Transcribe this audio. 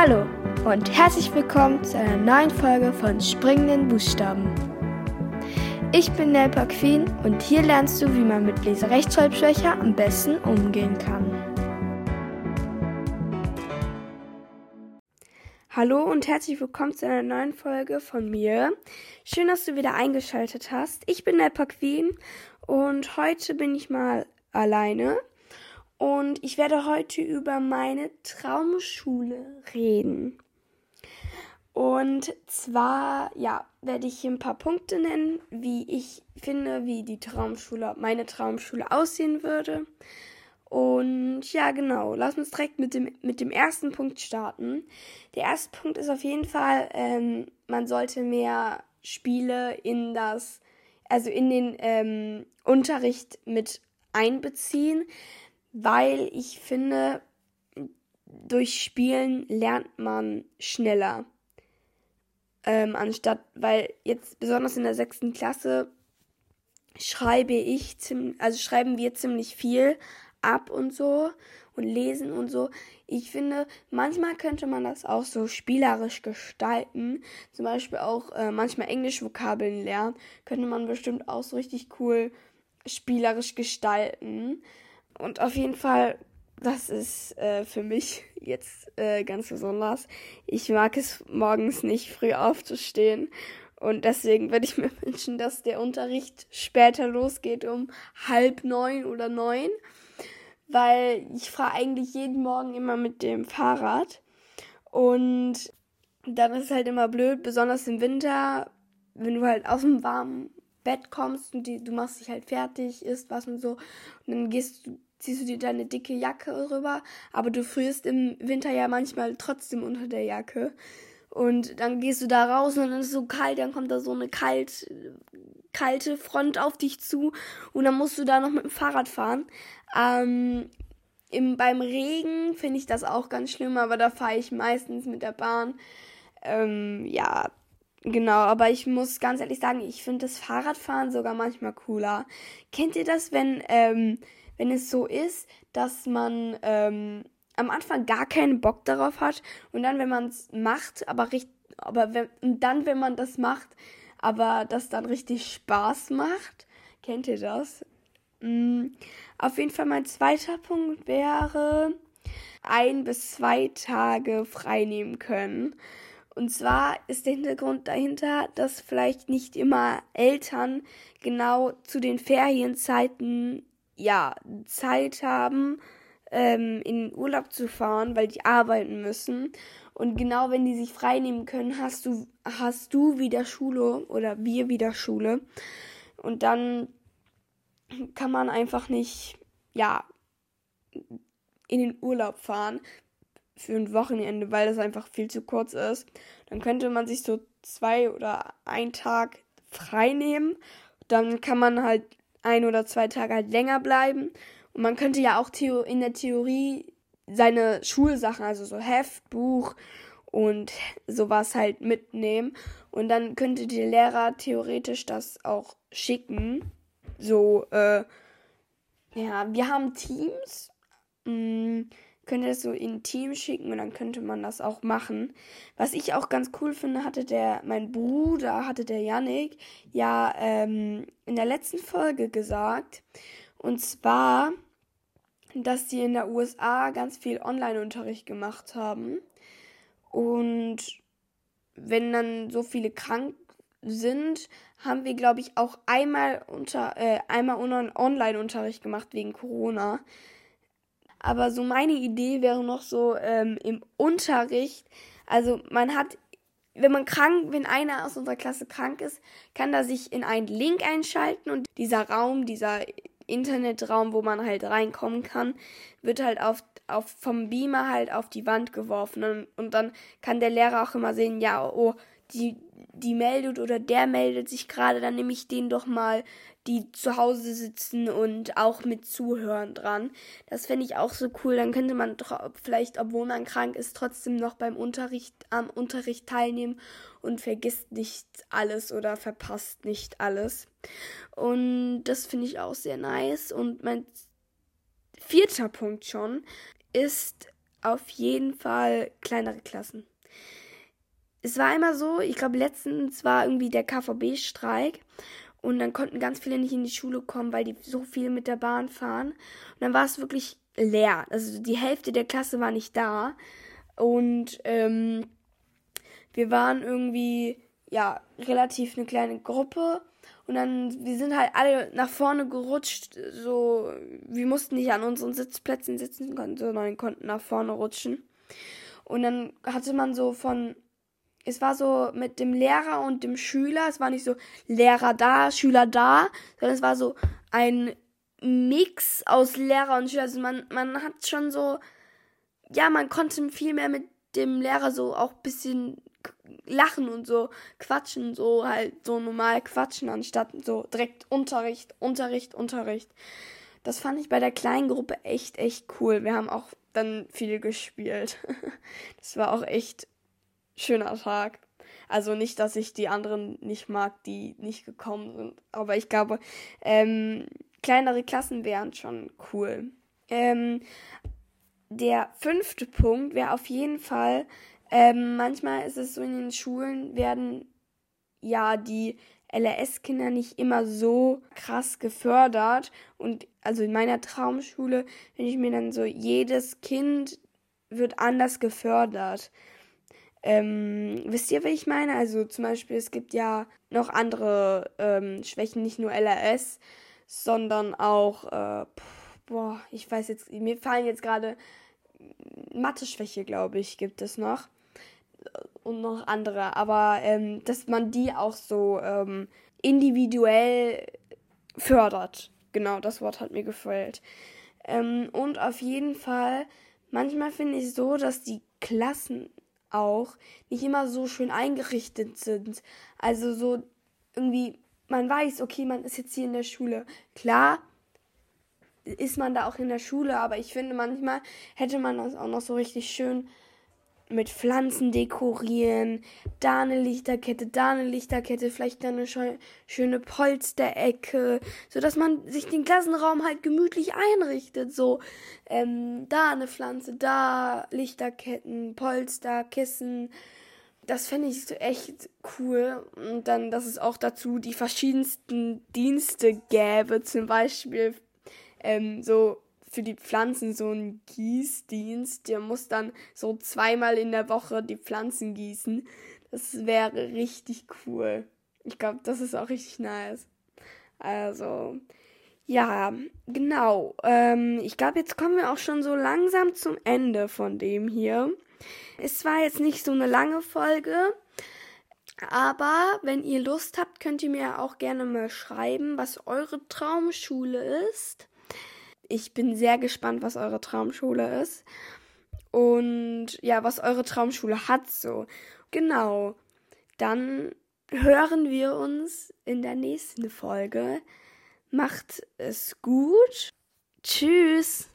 Hallo und herzlich willkommen zu einer neuen Folge von Springenden Buchstaben. Ich bin Nelpa Queen und hier lernst du, wie man mit Leserechtschreibschwäche am besten umgehen kann. Hallo und herzlich willkommen zu einer neuen Folge von mir. Schön, dass du wieder eingeschaltet hast. Ich bin Nelpa Queen und heute bin ich mal alleine und ich werde heute über meine Traumschule reden. Und zwar, ja, werde ich hier ein paar Punkte nennen, wie ich finde, wie die Traumschule, meine Traumschule aussehen würde. Und ja, genau, lass uns direkt mit dem, mit dem ersten Punkt starten. Der erste Punkt ist auf jeden Fall, ähm, man sollte mehr Spiele in das, also in den ähm, Unterricht mit einbeziehen weil ich finde, durch Spielen lernt man schneller. Ähm, anstatt, weil jetzt besonders in der sechsten Klasse schreibe ich ziemlich, also schreiben wir ziemlich viel ab und so und lesen und so. Ich finde, manchmal könnte man das auch so spielerisch gestalten. Zum Beispiel auch äh, manchmal Englisch-Vokabeln lernen. Könnte man bestimmt auch so richtig cool spielerisch gestalten. Und auf jeden Fall, das ist äh, für mich jetzt äh, ganz besonders. Ich mag es morgens nicht früh aufzustehen. Und deswegen würde ich mir wünschen, dass der Unterricht später losgeht um halb neun oder neun. Weil ich fahre eigentlich jeden Morgen immer mit dem Fahrrad. Und dann ist es halt immer blöd, besonders im Winter, wenn du halt aus dem warmen Bett kommst und die, du machst dich halt fertig, isst was und so. Und dann gehst du ziehst du dir deine dicke Jacke rüber, aber du frierst im Winter ja manchmal trotzdem unter der Jacke. Und dann gehst du da raus und dann ist es so kalt, dann kommt da so eine kalt, kalte Front auf dich zu und dann musst du da noch mit dem Fahrrad fahren. Ähm, im, beim Regen finde ich das auch ganz schlimm, aber da fahre ich meistens mit der Bahn. Ähm, ja, genau, aber ich muss ganz ehrlich sagen, ich finde das Fahrradfahren sogar manchmal cooler. Kennt ihr das, wenn, ähm, wenn es so ist, dass man ähm, am Anfang gar keinen Bock darauf hat und dann, wenn man es macht, aber richtig, aber wenn, und dann, wenn man das macht, aber das dann richtig Spaß macht, kennt ihr das? Mhm. Auf jeden Fall mein zweiter Punkt wäre ein bis zwei Tage frei nehmen können. Und zwar ist der Hintergrund dahinter, dass vielleicht nicht immer Eltern genau zu den Ferienzeiten ja, Zeit haben, ähm, in den Urlaub zu fahren, weil die arbeiten müssen. Und genau wenn die sich frei nehmen können, hast du, hast du wieder Schule oder wir wieder Schule. Und dann kann man einfach nicht, ja, in den Urlaub fahren für ein Wochenende, weil das einfach viel zu kurz ist. Dann könnte man sich so zwei oder ein Tag frei nehmen. Dann kann man halt ein oder zwei Tage halt länger bleiben. Und man könnte ja auch in der Theorie seine Schulsachen, also so Heft, Buch und sowas halt mitnehmen. Und dann könnte der Lehrer theoretisch das auch schicken. So, äh, ja, wir haben Teams. Könnte das so in Team schicken und dann könnte man das auch machen. Was ich auch ganz cool finde, hatte der, mein Bruder, hatte der Yannick, ja ähm, in der letzten Folge gesagt. Und zwar, dass die in der USA ganz viel Online-Unterricht gemacht haben. Und wenn dann so viele krank sind, haben wir, glaube ich, auch einmal unter äh, einmal Online-Unterricht gemacht wegen Corona. Aber so meine Idee wäre noch so ähm, im Unterricht. Also man hat, wenn man krank, wenn einer aus unserer Klasse krank ist, kann er sich in einen Link einschalten und dieser Raum, dieser Internetraum, wo man halt reinkommen kann, wird halt auf, auf vom Beamer halt auf die Wand geworfen und, und dann kann der Lehrer auch immer sehen, ja, oh, die, die meldet oder der meldet sich gerade, dann nehme ich den doch mal, die zu Hause sitzen und auch mit zuhören dran. Das fände ich auch so cool. Dann könnte man doch vielleicht, obwohl man krank ist, trotzdem noch beim Unterricht, am Unterricht teilnehmen und vergisst nicht alles oder verpasst nicht alles. Und das finde ich auch sehr nice. Und mein vierter Punkt schon ist auf jeden Fall kleinere Klassen. Es war immer so, ich glaube, letztens war irgendwie der KVB-Streik und dann konnten ganz viele nicht in die Schule kommen, weil die so viel mit der Bahn fahren. Und dann war es wirklich leer. Also die Hälfte der Klasse war nicht da. Und ähm, wir waren irgendwie, ja, relativ eine kleine Gruppe. Und dann, wir sind halt alle nach vorne gerutscht. So, wir mussten nicht an unseren Sitzplätzen sitzen, sondern konnten nach vorne rutschen. Und dann hatte man so von es war so mit dem Lehrer und dem Schüler, es war nicht so Lehrer da, Schüler da, sondern es war so ein Mix aus Lehrer und Schüler. Also man, man hat schon so, ja, man konnte viel mehr mit dem Lehrer so auch ein bisschen lachen und so quatschen, so halt so normal quatschen, anstatt so direkt Unterricht, Unterricht, Unterricht. Das fand ich bei der kleinen Gruppe echt, echt cool. Wir haben auch dann viel gespielt. das war auch echt schöner Tag. Also nicht, dass ich die anderen nicht mag, die nicht gekommen sind. Aber ich glaube, ähm, kleinere Klassen wären schon cool. Ähm, der fünfte Punkt wäre auf jeden Fall, ähm, manchmal ist es so in den Schulen werden ja die LRS-Kinder nicht immer so krass gefördert. Und also in meiner Traumschule, wenn ich mir dann so, jedes Kind wird anders gefördert. Ähm, wisst ihr, was ich meine? Also zum Beispiel, es gibt ja noch andere ähm, Schwächen, nicht nur LRS, sondern auch, äh, boah, ich weiß jetzt, mir fallen jetzt gerade Mathe-Schwäche, glaube ich, gibt es noch. Und noch andere. Aber ähm, dass man die auch so ähm, individuell fördert. Genau, das Wort hat mir gefällt. Ähm, und auf jeden Fall, manchmal finde ich so, dass die Klassen auch nicht immer so schön eingerichtet sind. Also so irgendwie, man weiß, okay, man ist jetzt hier in der Schule. Klar ist man da auch in der Schule, aber ich finde, manchmal hätte man das auch noch so richtig schön mit Pflanzen dekorieren, da eine Lichterkette, da eine Lichterkette, vielleicht dann eine schöne Polsterecke, so dass man sich den Klassenraum halt gemütlich einrichtet, so ähm, da eine Pflanze, da Lichterketten, Polster, Kissen. Das fände ich so echt cool. Und dann, dass es auch dazu die verschiedensten Dienste gäbe, zum Beispiel ähm, so für die Pflanzen so ein Gießdienst. Der muss dann so zweimal in der Woche die Pflanzen gießen. Das wäre richtig cool. Ich glaube, das ist auch richtig nice. Also, ja, genau. Ähm, ich glaube, jetzt kommen wir auch schon so langsam zum Ende von dem hier. Es war jetzt nicht so eine lange Folge. Aber wenn ihr Lust habt, könnt ihr mir auch gerne mal schreiben, was eure Traumschule ist. Ich bin sehr gespannt, was eure Traumschule ist. Und ja, was eure Traumschule hat so. Genau. Dann hören wir uns in der nächsten Folge. Macht es gut. Tschüss.